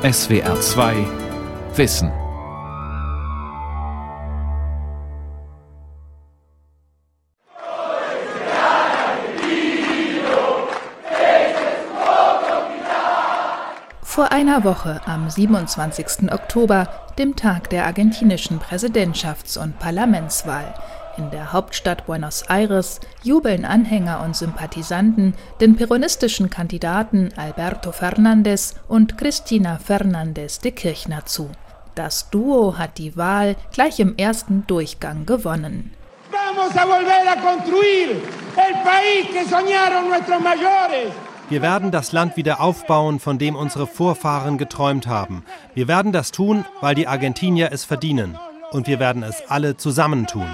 SWR 2 Wissen. Vor einer Woche, am 27. Oktober, dem Tag der argentinischen Präsidentschafts- und Parlamentswahl, in der Hauptstadt Buenos Aires jubeln Anhänger und Sympathisanten den peronistischen Kandidaten Alberto Fernández und Cristina Fernández de Kirchner zu. Das Duo hat die Wahl gleich im ersten Durchgang gewonnen. Wir werden das Land wieder aufbauen, von dem unsere Vorfahren geträumt haben. Wir werden das tun, weil die Argentinier es verdienen und wir werden es alle zusammen tun.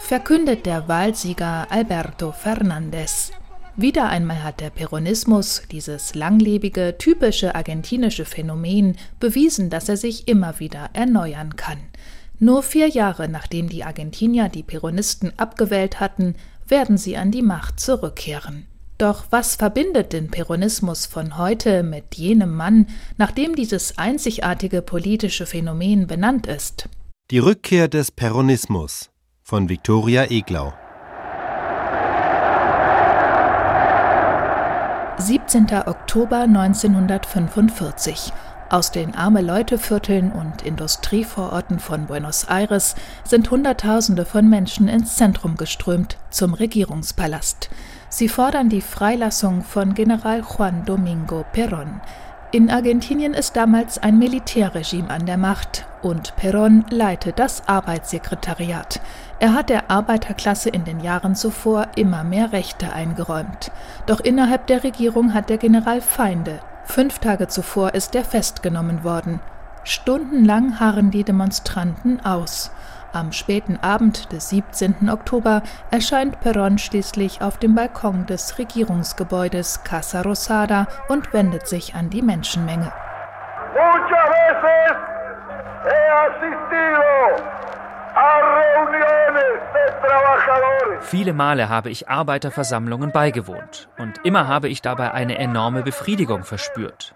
Verkündet der Wahlsieger Alberto Fernández. Wieder einmal hat der Peronismus, dieses langlebige, typische argentinische Phänomen, bewiesen, dass er sich immer wieder erneuern kann. Nur vier Jahre nachdem die Argentinier die Peronisten abgewählt hatten, werden sie an die Macht zurückkehren. Doch was verbindet den Peronismus von heute mit jenem Mann, nach dem dieses einzigartige politische Phänomen benannt ist? Die Rückkehr des Peronismus von Viktoria Eglau 17. Oktober 1945 aus den Arme-Leute-Vierteln und Industrievororten von Buenos Aires sind Hunderttausende von Menschen ins Zentrum geströmt, zum Regierungspalast. Sie fordern die Freilassung von General Juan Domingo Perón. In Argentinien ist damals ein Militärregime an der Macht und Perón leitet das Arbeitssekretariat. Er hat der Arbeiterklasse in den Jahren zuvor immer mehr Rechte eingeräumt. Doch innerhalb der Regierung hat der General Feinde. Fünf Tage zuvor ist er festgenommen worden. Stundenlang harren die Demonstranten aus. Am späten Abend des 17. Oktober erscheint Perón schließlich auf dem Balkon des Regierungsgebäudes Casa Rosada und wendet sich an die Menschenmenge. Viele Male habe ich Arbeiterversammlungen beigewohnt und immer habe ich dabei eine enorme Befriedigung verspürt.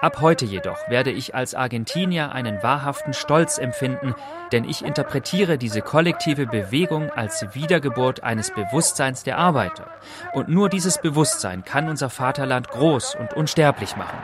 Ab heute jedoch werde ich als Argentinier einen wahrhaften Stolz empfinden, denn ich interpretiere diese kollektive Bewegung als Wiedergeburt eines Bewusstseins der Arbeiter. Und nur dieses Bewusstsein kann unser Vaterland groß und unsterblich machen.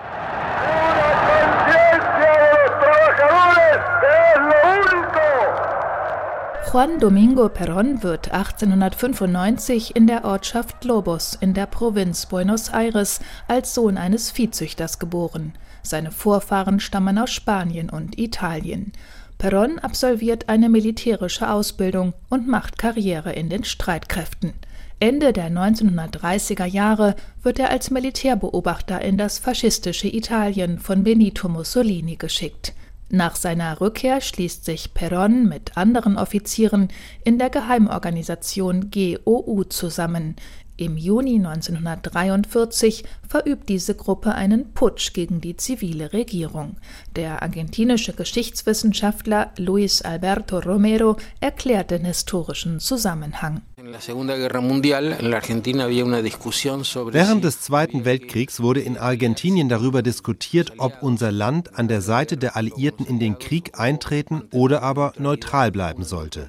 Juan Domingo Perón wird 1895 in der Ortschaft Lobos in der Provinz Buenos Aires als Sohn eines Viehzüchters geboren. Seine Vorfahren stammen aus Spanien und Italien. Perón absolviert eine militärische Ausbildung und macht Karriere in den Streitkräften. Ende der 1930er Jahre wird er als Militärbeobachter in das faschistische Italien von Benito Mussolini geschickt. Nach seiner Rückkehr schließt sich Perón mit anderen Offizieren in der Geheimorganisation GOU zusammen, im Juni 1943 verübt diese Gruppe einen Putsch gegen die zivile Regierung. Der argentinische Geschichtswissenschaftler Luis Alberto Romero erklärt den historischen Zusammenhang. Während des Zweiten Weltkriegs wurde in Argentinien darüber diskutiert, ob unser Land an der Seite der Alliierten in den Krieg eintreten oder aber neutral bleiben sollte.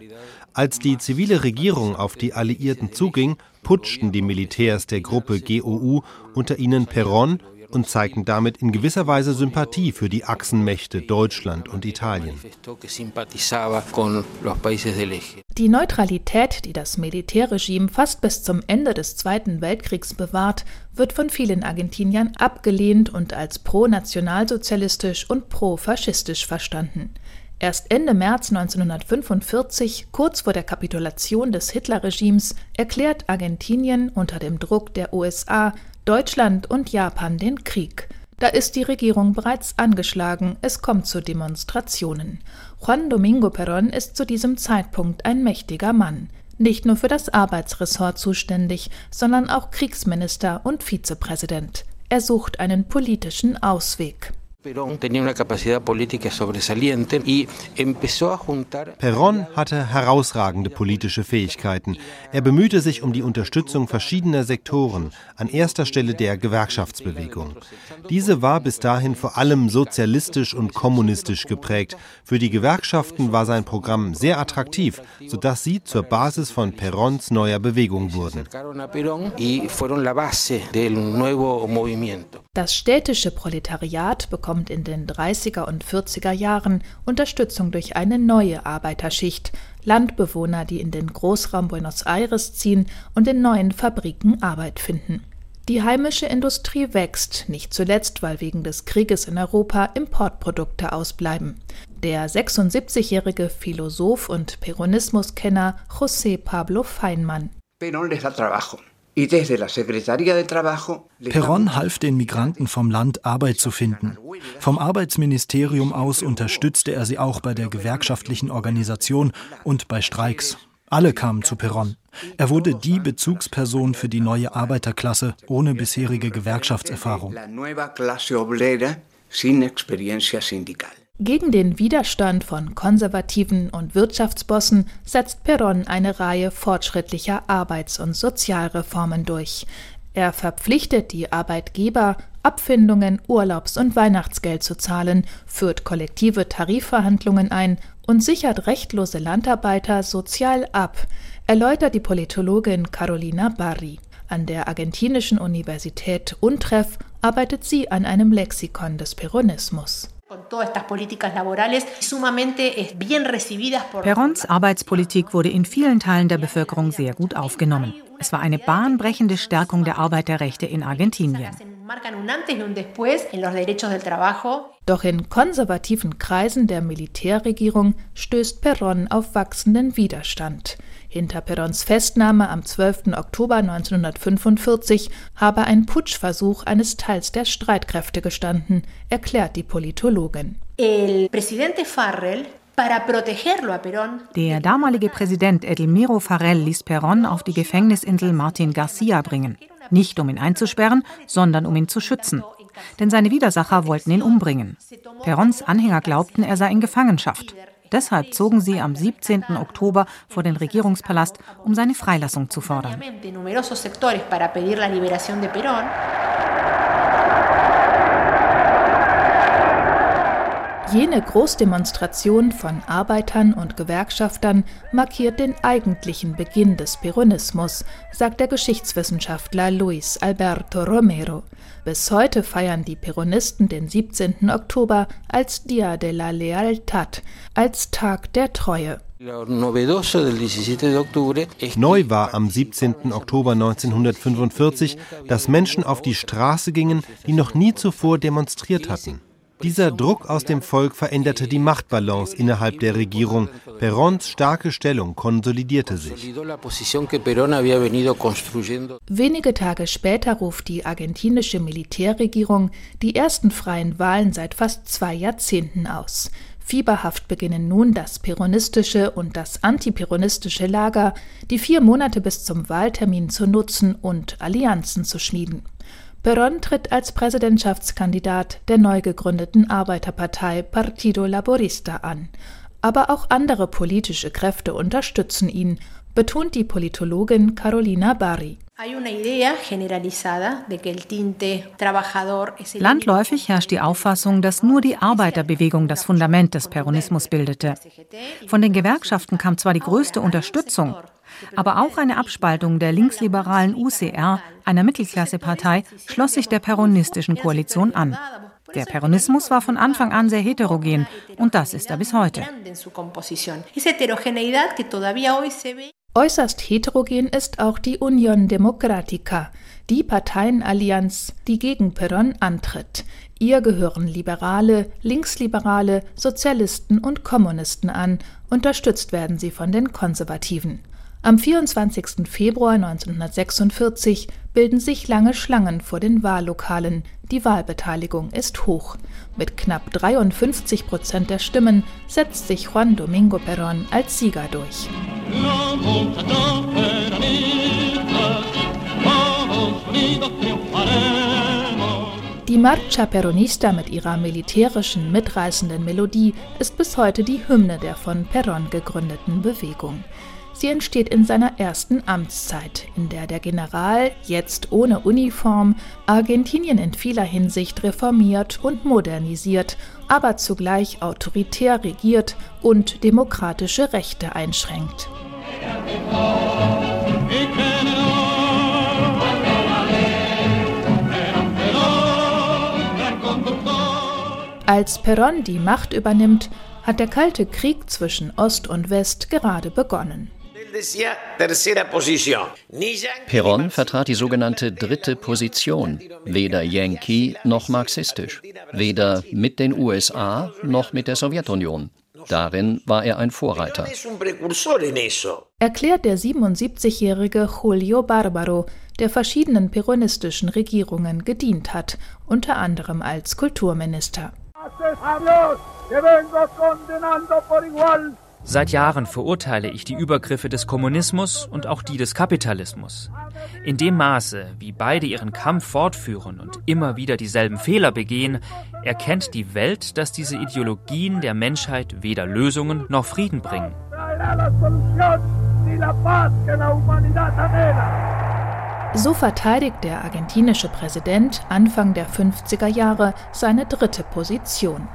Als die zivile Regierung auf die Alliierten zuging, putschten die Militärs der Gruppe GOU, unter ihnen Perón, und zeigten damit in gewisser Weise Sympathie für die Achsenmächte Deutschland und Italien. Die Neutralität, die das Militärregime fast bis zum Ende des Zweiten Weltkriegs bewahrt, wird von vielen Argentiniern abgelehnt und als pro-nationalsozialistisch und pro-faschistisch verstanden. Erst Ende März 1945, kurz vor der Kapitulation des Hitlerregimes, erklärt Argentinien unter dem Druck der USA, Deutschland und Japan den Krieg. Da ist die Regierung bereits angeschlagen, es kommt zu Demonstrationen. Juan Domingo Perón ist zu diesem Zeitpunkt ein mächtiger Mann, nicht nur für das Arbeitsressort zuständig, sondern auch Kriegsminister und Vizepräsident. Er sucht einen politischen Ausweg. Perón hatte herausragende politische Fähigkeiten. Er bemühte sich um die Unterstützung verschiedener Sektoren, an erster Stelle der Gewerkschaftsbewegung. Diese war bis dahin vor allem sozialistisch und kommunistisch geprägt. Für die Gewerkschaften war sein Programm sehr attraktiv, sodass sie zur Basis von Perons neuer Bewegung wurden. Das städtische Proletariat bekommt in den 30er und 40er Jahren Unterstützung durch eine neue Arbeiterschicht, Landbewohner, die in den Großraum Buenos Aires ziehen und in neuen Fabriken Arbeit finden. Die heimische Industrie wächst, nicht zuletzt, weil wegen des Krieges in Europa Importprodukte ausbleiben. Der 76-jährige Philosoph und Peronismuskenner José Pablo Feinmann. Perón les da trabajo. Perón half den Migranten vom Land Arbeit zu finden. Vom Arbeitsministerium aus unterstützte er sie auch bei der gewerkschaftlichen Organisation und bei Streiks. Alle kamen zu Perón. Er wurde die Bezugsperson für die neue Arbeiterklasse ohne bisherige Gewerkschaftserfahrung. Gegen den Widerstand von Konservativen und Wirtschaftsbossen setzt Perón eine Reihe fortschrittlicher Arbeits- und Sozialreformen durch. Er verpflichtet die Arbeitgeber, Abfindungen, Urlaubs- und Weihnachtsgeld zu zahlen, führt kollektive Tarifverhandlungen ein und sichert rechtlose Landarbeiter sozial ab, erläutert die Politologin Carolina Barri. An der argentinischen Universität Untreff arbeitet sie an einem Lexikon des Peronismus. Perons Arbeitspolitik wurde in vielen Teilen der Bevölkerung sehr gut aufgenommen. Es war eine bahnbrechende Stärkung der Arbeiterrechte in Argentinien. Doch in konservativen Kreisen der Militärregierung stößt Perón auf wachsenden Widerstand. Hinter Perons Festnahme am 12. Oktober 1945 habe ein Putschversuch eines Teils der Streitkräfte gestanden, erklärt die Politologin. Der damalige Präsident Edelmiro Farrell ließ Perón auf die Gefängnisinsel Martin Garcia bringen. Nicht um ihn einzusperren, sondern um ihn zu schützen. Denn seine Widersacher wollten ihn umbringen. Perons Anhänger glaubten, er sei in Gefangenschaft. Deshalb zogen sie am 17. Oktober vor den Regierungspalast, um seine Freilassung zu fordern. Jene Großdemonstration von Arbeitern und Gewerkschaftern markiert den eigentlichen Beginn des Peronismus, sagt der Geschichtswissenschaftler Luis Alberto Romero. Bis heute feiern die Peronisten den 17. Oktober als Dia de la Lealtad, als Tag der Treue. Neu war am 17. Oktober 1945, dass Menschen auf die Straße gingen, die noch nie zuvor demonstriert hatten. Dieser Druck aus dem Volk veränderte die Machtbalance innerhalb der Regierung. Perons starke Stellung konsolidierte sich. Wenige Tage später ruft die argentinische Militärregierung die ersten freien Wahlen seit fast zwei Jahrzehnten aus. Fieberhaft beginnen nun das peronistische und das antiperonistische Lager, die vier Monate bis zum Wahltermin zu nutzen und Allianzen zu schmieden. Perón tritt als Präsidentschaftskandidat der neu gegründeten Arbeiterpartei Partido Laborista an. Aber auch andere politische Kräfte unterstützen ihn, betont die Politologin Carolina Barri. Landläufig herrscht die Auffassung, dass nur die Arbeiterbewegung das Fundament des Peronismus bildete. Von den Gewerkschaften kam zwar die größte Unterstützung, aber auch eine Abspaltung der linksliberalen UCR, einer Mittelklassepartei, schloss sich der peronistischen Koalition an. Der Peronismus war von Anfang an sehr heterogen und das ist er bis heute. Äußerst heterogen ist auch die Union Democratica, die Parteienallianz, die gegen Perón antritt. Ihr gehören Liberale, Linksliberale, Sozialisten und Kommunisten an, unterstützt werden sie von den Konservativen. Am 24. Februar 1946 bilden sich lange Schlangen vor den Wahllokalen. Die Wahlbeteiligung ist hoch. Mit knapp 53 Prozent der Stimmen setzt sich Juan Domingo Perón als Sieger durch. Die Marcha Peronista mit ihrer militärischen, mitreißenden Melodie ist bis heute die Hymne der von Perón gegründeten Bewegung. Sie entsteht in seiner ersten Amtszeit, in der der General, jetzt ohne Uniform, Argentinien in vieler Hinsicht reformiert und modernisiert, aber zugleich autoritär regiert und demokratische Rechte einschränkt. Als Perón die Macht übernimmt, hat der Kalte Krieg zwischen Ost und West gerade begonnen. Perón vertrat die sogenannte dritte Position, weder Yankee noch marxistisch, weder mit den USA noch mit der Sowjetunion. Darin war er ein Vorreiter. Erklärt der 77-jährige Julio Barbaro, der verschiedenen peronistischen Regierungen gedient hat, unter anderem als Kulturminister. Seit Jahren verurteile ich die Übergriffe des Kommunismus und auch die des Kapitalismus. In dem Maße, wie beide ihren Kampf fortführen und immer wieder dieselben Fehler begehen, erkennt die Welt, dass diese Ideologien der Menschheit weder Lösungen noch Frieden bringen. So verteidigt der argentinische Präsident Anfang der 50er Jahre seine dritte Position.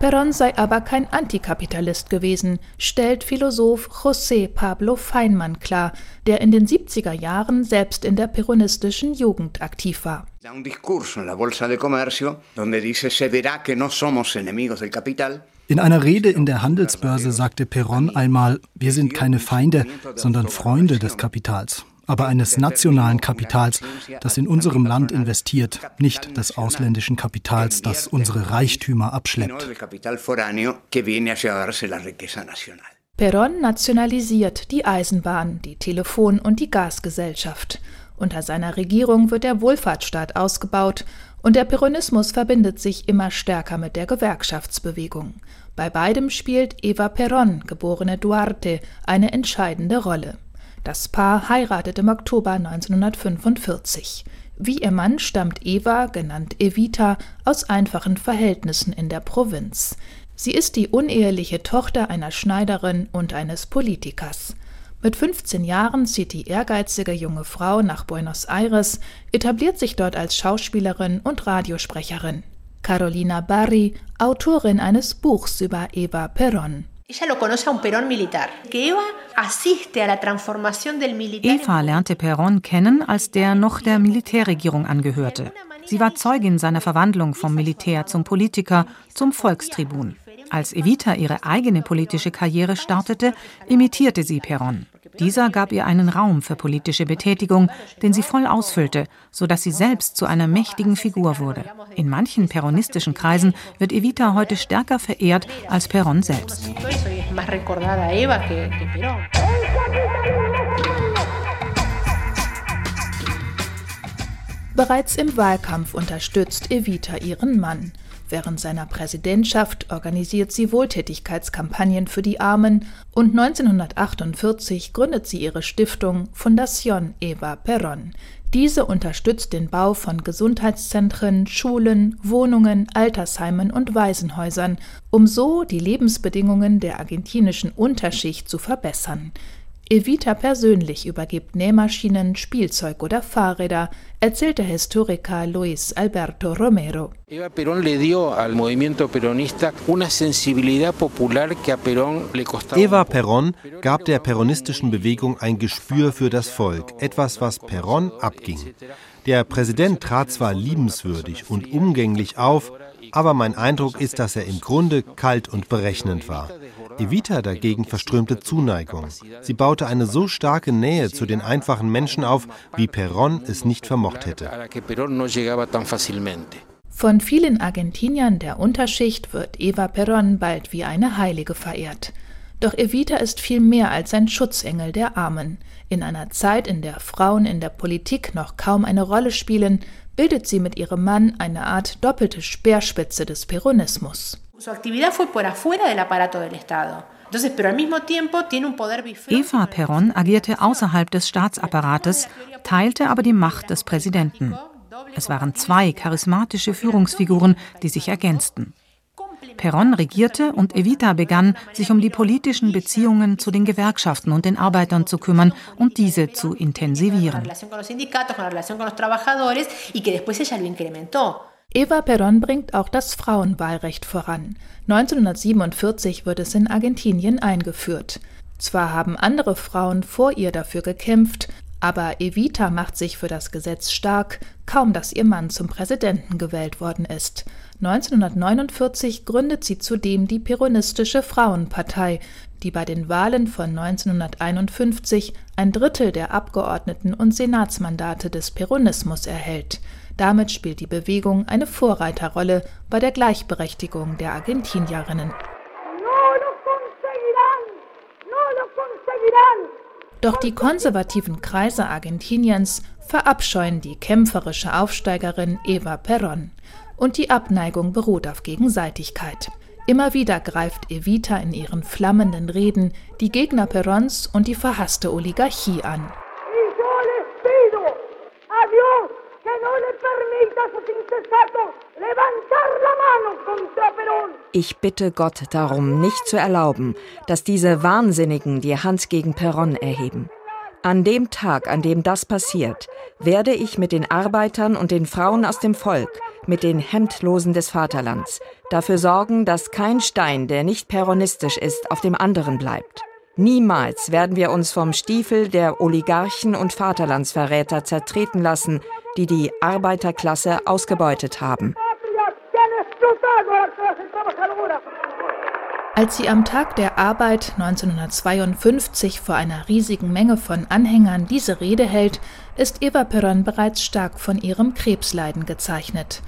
Perón sei aber kein Antikapitalist gewesen, stellt Philosoph José Pablo Feinmann klar, der in den 70er Jahren selbst in der peronistischen Jugend aktiv war. In einer Rede in der Handelsbörse sagte Perón einmal, wir sind keine Feinde, sondern Freunde des Kapitals aber eines nationalen Kapitals, das in unserem Land investiert, nicht des ausländischen Kapitals, das unsere Reichtümer abschleppt. Perón nationalisiert die Eisenbahn, die Telefon- und die Gasgesellschaft. Unter seiner Regierung wird der Wohlfahrtsstaat ausgebaut und der Peronismus verbindet sich immer stärker mit der Gewerkschaftsbewegung. Bei beidem spielt Eva Perón, geborene Duarte, eine entscheidende Rolle. Das Paar heiratet im Oktober 1945. Wie ihr Mann stammt Eva, genannt Evita, aus einfachen Verhältnissen in der Provinz. Sie ist die uneheliche Tochter einer Schneiderin und eines Politikers. Mit 15 Jahren zieht die ehrgeizige junge Frau nach Buenos Aires, etabliert sich dort als Schauspielerin und Radiosprecherin. Carolina Barry, Autorin eines Buchs über Eva Perón. Eva lernte Perón kennen, als der noch der Militärregierung angehörte. Sie war Zeugin seiner Verwandlung vom Militär zum Politiker, zum Volkstribun. Als Evita ihre eigene politische Karriere startete, imitierte sie Perón. Dieser gab ihr einen Raum für politische Betätigung, den sie voll ausfüllte, sodass sie selbst zu einer mächtigen Figur wurde. In manchen peronistischen Kreisen wird Evita heute stärker verehrt als Perón selbst. Bereits im Wahlkampf unterstützt Evita ihren Mann. Während seiner Präsidentschaft organisiert sie Wohltätigkeitskampagnen für die Armen und 1948 gründet sie ihre Stiftung Fundación Eva Perón. Diese unterstützt den Bau von Gesundheitszentren, Schulen, Wohnungen, Altersheimen und Waisenhäusern, um so die Lebensbedingungen der argentinischen Unterschicht zu verbessern. Evita persönlich übergibt Nähmaschinen, Spielzeug oder Fahrräder, erzählt der Historiker Luis Alberto Romero. Eva Perón le dio al movimiento peronista una sensibilidad popular que a Perón le costaba. Eva Perón gab der peronistischen Bewegung ein Gespür für das Volk, etwas, was Perón abging. Der Präsident trat zwar liebenswürdig und umgänglich auf, aber mein Eindruck ist, dass er im Grunde kalt und berechnend war. Evita dagegen verströmte Zuneigung. Sie baute eine so starke Nähe zu den einfachen Menschen auf, wie Perón es nicht vermocht hätte. Von vielen Argentiniern der Unterschicht wird Eva Perón bald wie eine Heilige verehrt. Doch Evita ist viel mehr als ein Schutzengel der Armen. In einer Zeit, in der Frauen in der Politik noch kaum eine Rolle spielen, bildet sie mit ihrem Mann eine Art doppelte Speerspitze des Peronismus. Eva Perón agierte außerhalb des Staatsapparates, teilte aber die Macht des Präsidenten. Es waren zwei charismatische Führungsfiguren, die sich ergänzten. Perón regierte und Evita begann, sich um die politischen Beziehungen zu den Gewerkschaften und den Arbeitern zu kümmern und diese zu intensivieren. Eva Perón bringt auch das Frauenwahlrecht voran. 1947 wird es in Argentinien eingeführt. Zwar haben andere Frauen vor ihr dafür gekämpft, aber Evita macht sich für das Gesetz stark, kaum dass ihr Mann zum Präsidenten gewählt worden ist. 1949 gründet sie zudem die Peronistische Frauenpartei, die bei den Wahlen von 1951 ein Drittel der Abgeordneten und Senatsmandate des Peronismus erhält. Damit spielt die Bewegung eine Vorreiterrolle bei der Gleichberechtigung der Argentinierinnen. Doch die konservativen Kreise Argentiniens verabscheuen die kämpferische Aufsteigerin Eva Perón. Und die Abneigung beruht auf Gegenseitigkeit. Immer wieder greift Evita in ihren flammenden Reden die Gegner Perons und die verhasste Oligarchie an. Ich bitte Gott darum, nicht zu erlauben, dass diese Wahnsinnigen die Hand gegen Perron erheben. An dem Tag, an dem das passiert, werde ich mit den Arbeitern und den Frauen aus dem Volk, mit den Hemdlosen des Vaterlands, dafür sorgen, dass kein Stein, der nicht peronistisch ist, auf dem anderen bleibt. Niemals werden wir uns vom Stiefel der Oligarchen und Vaterlandsverräter zertreten lassen, die die Arbeiterklasse ausgebeutet haben. Als sie am Tag der Arbeit 1952 vor einer riesigen Menge von Anhängern diese Rede hält, ist Eva Perón bereits stark von ihrem Krebsleiden gezeichnet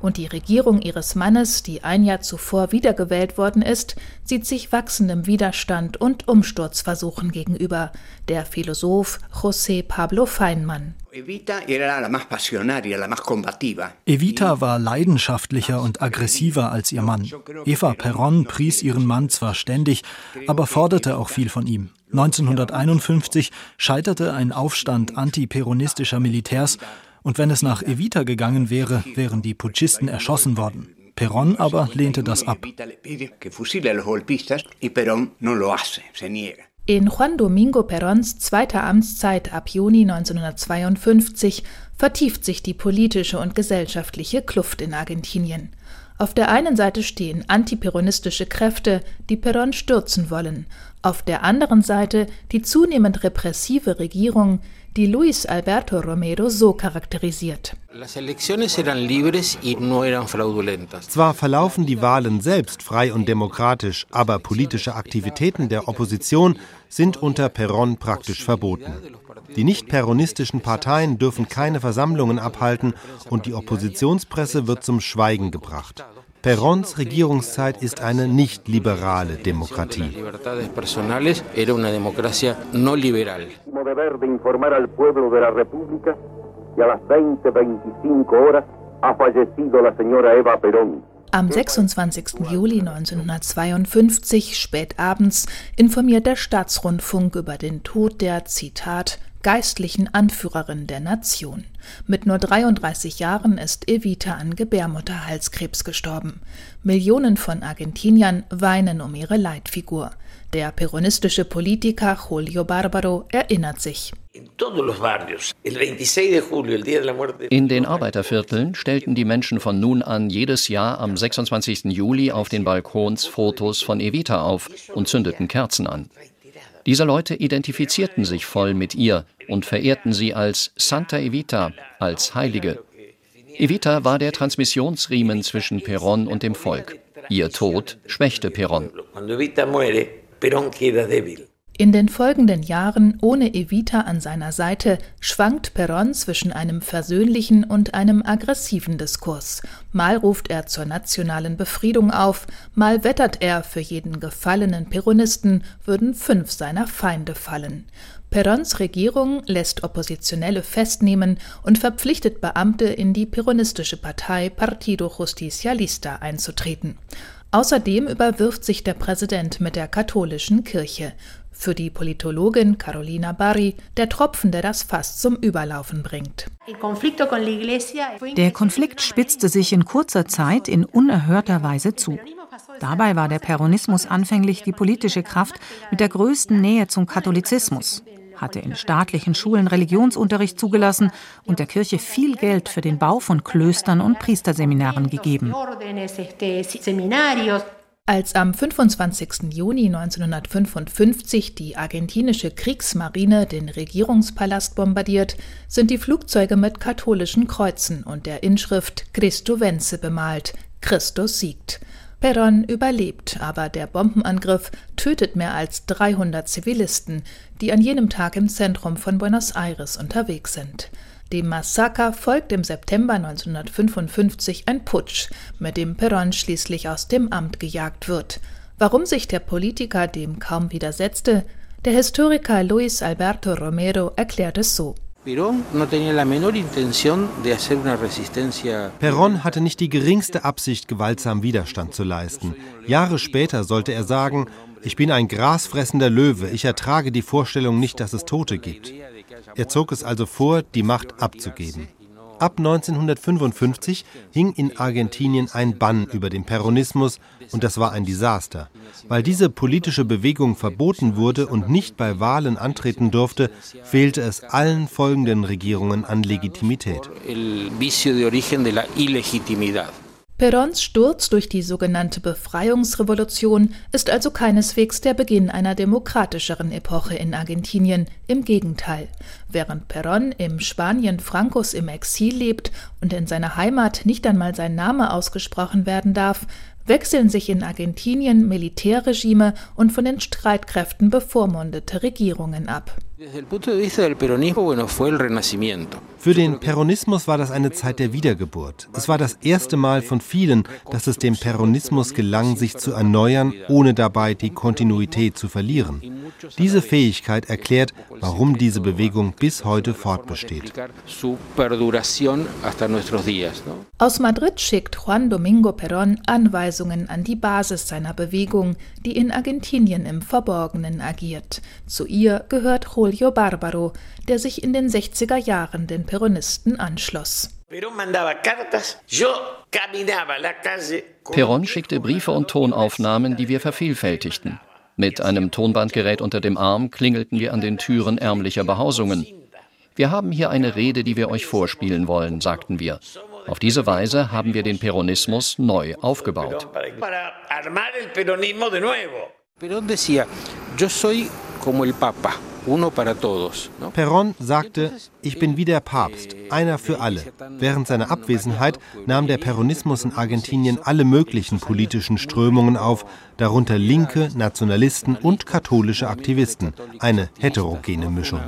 und die Regierung ihres Mannes, die ein Jahr zuvor wiedergewählt worden ist, sieht sich wachsendem Widerstand und Umsturzversuchen gegenüber, der Philosoph José Pablo Feinmann. Evita war leidenschaftlicher und aggressiver als ihr Mann. Eva Perón pries ihren Mann zwar ständig, aber forderte auch viel von ihm. 1951 scheiterte ein Aufstand antiperonistischer Militärs und wenn es nach Evita gegangen wäre, wären die Putschisten erschossen worden. Perón aber lehnte das ab. In Juan Domingo Perons zweiter Amtszeit ab Juni 1952 vertieft sich die politische und gesellschaftliche Kluft in Argentinien. Auf der einen Seite stehen antiperonistische Kräfte, die Perón stürzen wollen, auf der anderen Seite die zunehmend repressive Regierung, die Luis Alberto Romero so charakterisiert. Zwar verlaufen die Wahlen selbst frei und demokratisch, aber politische Aktivitäten der Opposition sind unter Perón praktisch verboten. Die nicht-peronistischen Parteien dürfen keine Versammlungen abhalten und die Oppositionspresse wird zum Schweigen gebracht. Perons Regierungszeit ist eine nicht liberale Demokratie. Am 26. Juli 1952, spät abends, informiert der Staatsrundfunk über den Tod der, Zitat, geistlichen Anführerin der Nation. Mit nur 33 Jahren ist Evita an Gebärmutterhalskrebs gestorben. Millionen von Argentiniern weinen um ihre Leitfigur. Der peronistische Politiker Julio Barbaro erinnert sich. In den Arbeitervierteln stellten die Menschen von nun an jedes Jahr am 26. Juli auf den Balkons Fotos von Evita auf und zündeten Kerzen an. Diese Leute identifizierten sich voll mit ihr und verehrten sie als Santa Evita, als Heilige. Evita war der Transmissionsriemen zwischen Perón und dem Volk. Ihr Tod schwächte Perón. In den folgenden Jahren ohne Evita an seiner Seite schwankt Perón zwischen einem versöhnlichen und einem aggressiven Diskurs. Mal ruft er zur nationalen Befriedung auf, mal wettert er, für jeden gefallenen Peronisten würden fünf seiner Feinde fallen. Perons Regierung lässt Oppositionelle festnehmen und verpflichtet Beamte, in die peronistische Partei Partido Justicialista einzutreten. Außerdem überwirft sich der Präsident mit der katholischen Kirche. Für die Politologin Carolina Barry der Tropfen, der das Fass zum Überlaufen bringt. Der Konflikt spitzte sich in kurzer Zeit in unerhörter Weise zu. Dabei war der Peronismus anfänglich die politische Kraft mit der größten Nähe zum Katholizismus, hatte in staatlichen Schulen Religionsunterricht zugelassen und der Kirche viel Geld für den Bau von Klöstern und Priesterseminaren gegeben. Als am 25. Juni 1955 die argentinische Kriegsmarine den Regierungspalast bombardiert, sind die Flugzeuge mit katholischen Kreuzen und der Inschrift Christo vence bemalt, Christus siegt. Perón überlebt, aber der Bombenangriff tötet mehr als 300 Zivilisten, die an jenem Tag im Zentrum von Buenos Aires unterwegs sind. Dem Massaker folgt im September 1955 ein Putsch, mit dem Perón schließlich aus dem Amt gejagt wird. Warum sich der Politiker dem kaum widersetzte? Der Historiker Luis Alberto Romero erklärt es so. Perón hatte nicht die geringste Absicht, gewaltsam Widerstand zu leisten. Jahre später sollte er sagen, ich bin ein grasfressender Löwe, ich ertrage die Vorstellung nicht, dass es Tote gibt. Er zog es also vor, die Macht abzugeben. Ab 1955 hing in Argentinien ein Bann über den Peronismus und das war ein Desaster. Weil diese politische Bewegung verboten wurde und nicht bei Wahlen antreten durfte, fehlte es allen folgenden Regierungen an Legitimität. Perons Sturz durch die sogenannte Befreiungsrevolution ist also keineswegs der Beginn einer demokratischeren Epoche in Argentinien. Im Gegenteil. Während Perón im Spanien Francos im Exil lebt und in seiner Heimat nicht einmal sein Name ausgesprochen werden darf, wechseln sich in Argentinien Militärregime und von den Streitkräften bevormundete Regierungen ab. Für den Peronismus war das eine Zeit der Wiedergeburt. Es war das erste Mal von vielen, dass es dem Peronismus gelang, sich zu erneuern, ohne dabei die Kontinuität zu verlieren. Diese Fähigkeit erklärt, warum diese Bewegung bis heute fortbesteht. Aus Madrid schickt Juan Domingo Perón Anweisungen an die Basis seiner Bewegung, die in Argentinien im Verborgenen agiert. Zu ihr gehört Julio Barbaro, der sich in den 60er Jahren den Peronisten anschloss. Perón schickte Briefe und Tonaufnahmen, die wir vervielfältigten. Mit einem Tonbandgerät unter dem Arm klingelten wir an den Türen ärmlicher Behausungen. Wir haben hier eine Rede, die wir euch vorspielen wollen, sagten wir. Auf diese Weise haben wir den Peronismus neu aufgebaut. Perón decía, yo soy como el Papa. Perón sagte, ich bin wie der Papst, einer für alle. Während seiner Abwesenheit nahm der Peronismus in Argentinien alle möglichen politischen Strömungen auf, darunter Linke, Nationalisten und katholische Aktivisten. Eine heterogene Mischung.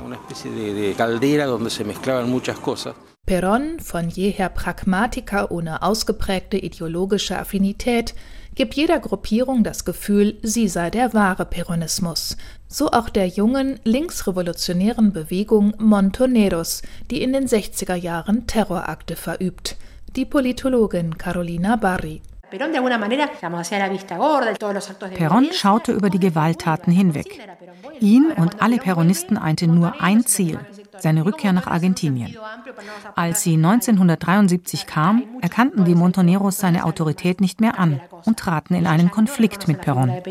Perón, von jeher Pragmatiker ohne ausgeprägte ideologische Affinität, gibt jeder Gruppierung das Gefühl, sie sei der wahre Peronismus. So auch der jungen, linksrevolutionären Bewegung Montoneros, die in den 60er Jahren Terrorakte verübt. Die Politologin Carolina Barri. Perón schaute über die Gewalttaten hinweg. Ihn und alle Peronisten einte nur ein Ziel, seine Rückkehr nach Argentinien. Als sie 1973 kam, erkannten die Montoneros seine Autorität nicht mehr an und traten in einen Konflikt mit Perón.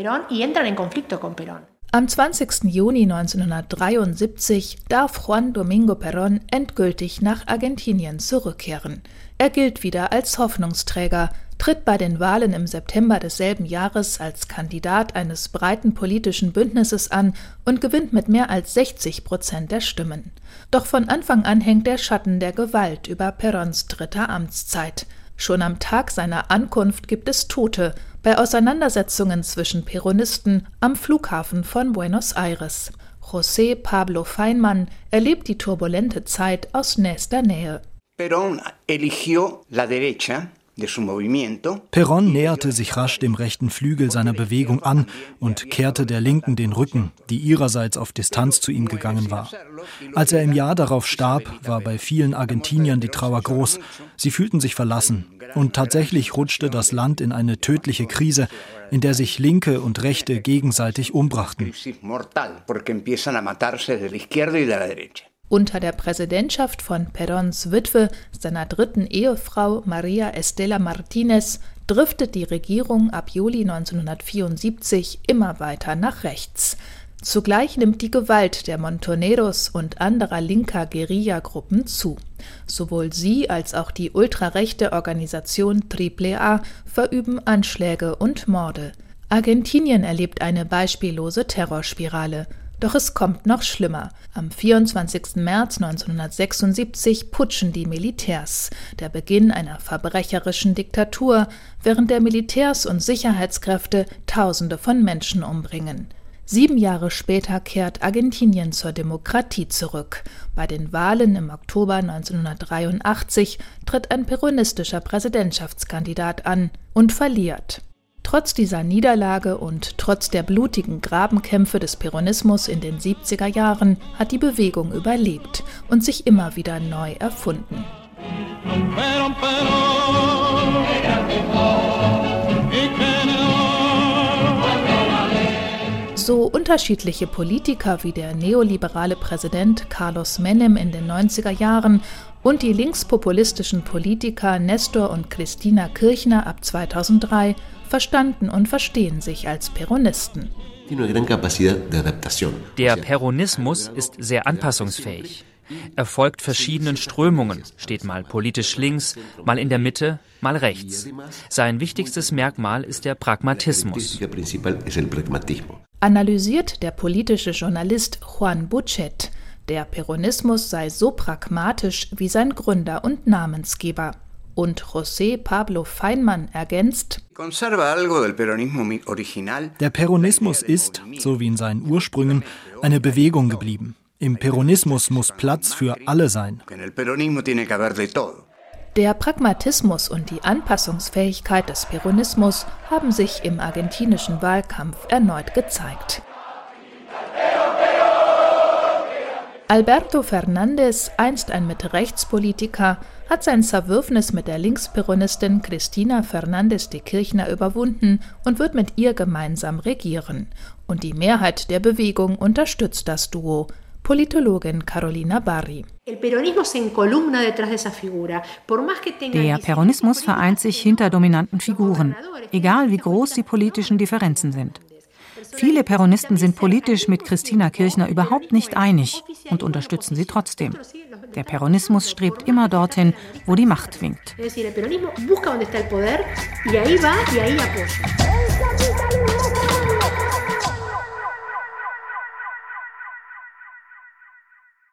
Am 20. Juni 1973 darf Juan Domingo Perón endgültig nach Argentinien zurückkehren. Er gilt wieder als Hoffnungsträger, tritt bei den Wahlen im September desselben Jahres als Kandidat eines breiten politischen Bündnisses an und gewinnt mit mehr als 60 Prozent der Stimmen. Doch von Anfang an hängt der Schatten der Gewalt über Perons dritter Amtszeit. Schon am Tag seiner Ankunft gibt es Tote bei Auseinandersetzungen zwischen Peronisten am Flughafen von Buenos Aires. José Pablo Feinmann erlebt die turbulente Zeit aus nächster Nähe. Perón eligió la derecha Perón näherte sich rasch dem rechten Flügel seiner Bewegung an und kehrte der Linken den Rücken, die ihrerseits auf Distanz zu ihm gegangen war. Als er im Jahr darauf starb, war bei vielen Argentiniern die Trauer groß. Sie fühlten sich verlassen. Und tatsächlich rutschte das Land in eine tödliche Krise, in der sich Linke und Rechte gegenseitig umbrachten. Unter der Präsidentschaft von Perons Witwe, seiner dritten Ehefrau Maria Estela Martinez, driftet die Regierung ab Juli 1974 immer weiter nach rechts. Zugleich nimmt die Gewalt der Montoneros und anderer linker Guerillagruppen zu. Sowohl sie als auch die ultrarechte Organisation AAA verüben Anschläge und Morde. Argentinien erlebt eine beispiellose Terrorspirale. Doch es kommt noch schlimmer. Am 24. März 1976 putschen die Militärs, der Beginn einer verbrecherischen Diktatur, während der Militärs und Sicherheitskräfte Tausende von Menschen umbringen. Sieben Jahre später kehrt Argentinien zur Demokratie zurück. Bei den Wahlen im Oktober 1983 tritt ein peronistischer Präsidentschaftskandidat an und verliert. Trotz dieser Niederlage und trotz der blutigen Grabenkämpfe des Peronismus in den 70er Jahren hat die Bewegung überlebt und sich immer wieder neu erfunden. So unterschiedliche Politiker wie der neoliberale Präsident Carlos Menem in den 90er Jahren und die linkspopulistischen Politiker Nestor und Christina Kirchner ab 2003 verstanden und verstehen sich als Peronisten. Der Peronismus ist sehr anpassungsfähig. Er folgt verschiedenen Strömungen, steht mal politisch links, mal in der Mitte, mal rechts. Sein wichtigstes Merkmal ist der Pragmatismus. Analysiert der politische Journalist Juan Buchet, der Peronismus sei so pragmatisch wie sein Gründer und Namensgeber. Und José Pablo Feinmann ergänzt, der Peronismus ist, so wie in seinen Ursprüngen, eine Bewegung geblieben. Im Peronismus muss Platz für alle sein. Der Pragmatismus und die Anpassungsfähigkeit des Peronismus haben sich im argentinischen Wahlkampf erneut gezeigt. Alberto Fernández, einst ein Mitte-Rechts-Politiker, hat sein Zerwürfnis mit der Linksperonistin Cristina Fernández de Kirchner überwunden und wird mit ihr gemeinsam regieren. Und die Mehrheit der Bewegung unterstützt das Duo. Politologin Carolina Barri. Der Peronismus vereint sich hinter dominanten Figuren, egal wie groß die politischen Differenzen sind. Viele Peronisten sind politisch mit Christina Kirchner überhaupt nicht einig und unterstützen sie trotzdem. Der Peronismus strebt immer dorthin, wo die Macht winkt.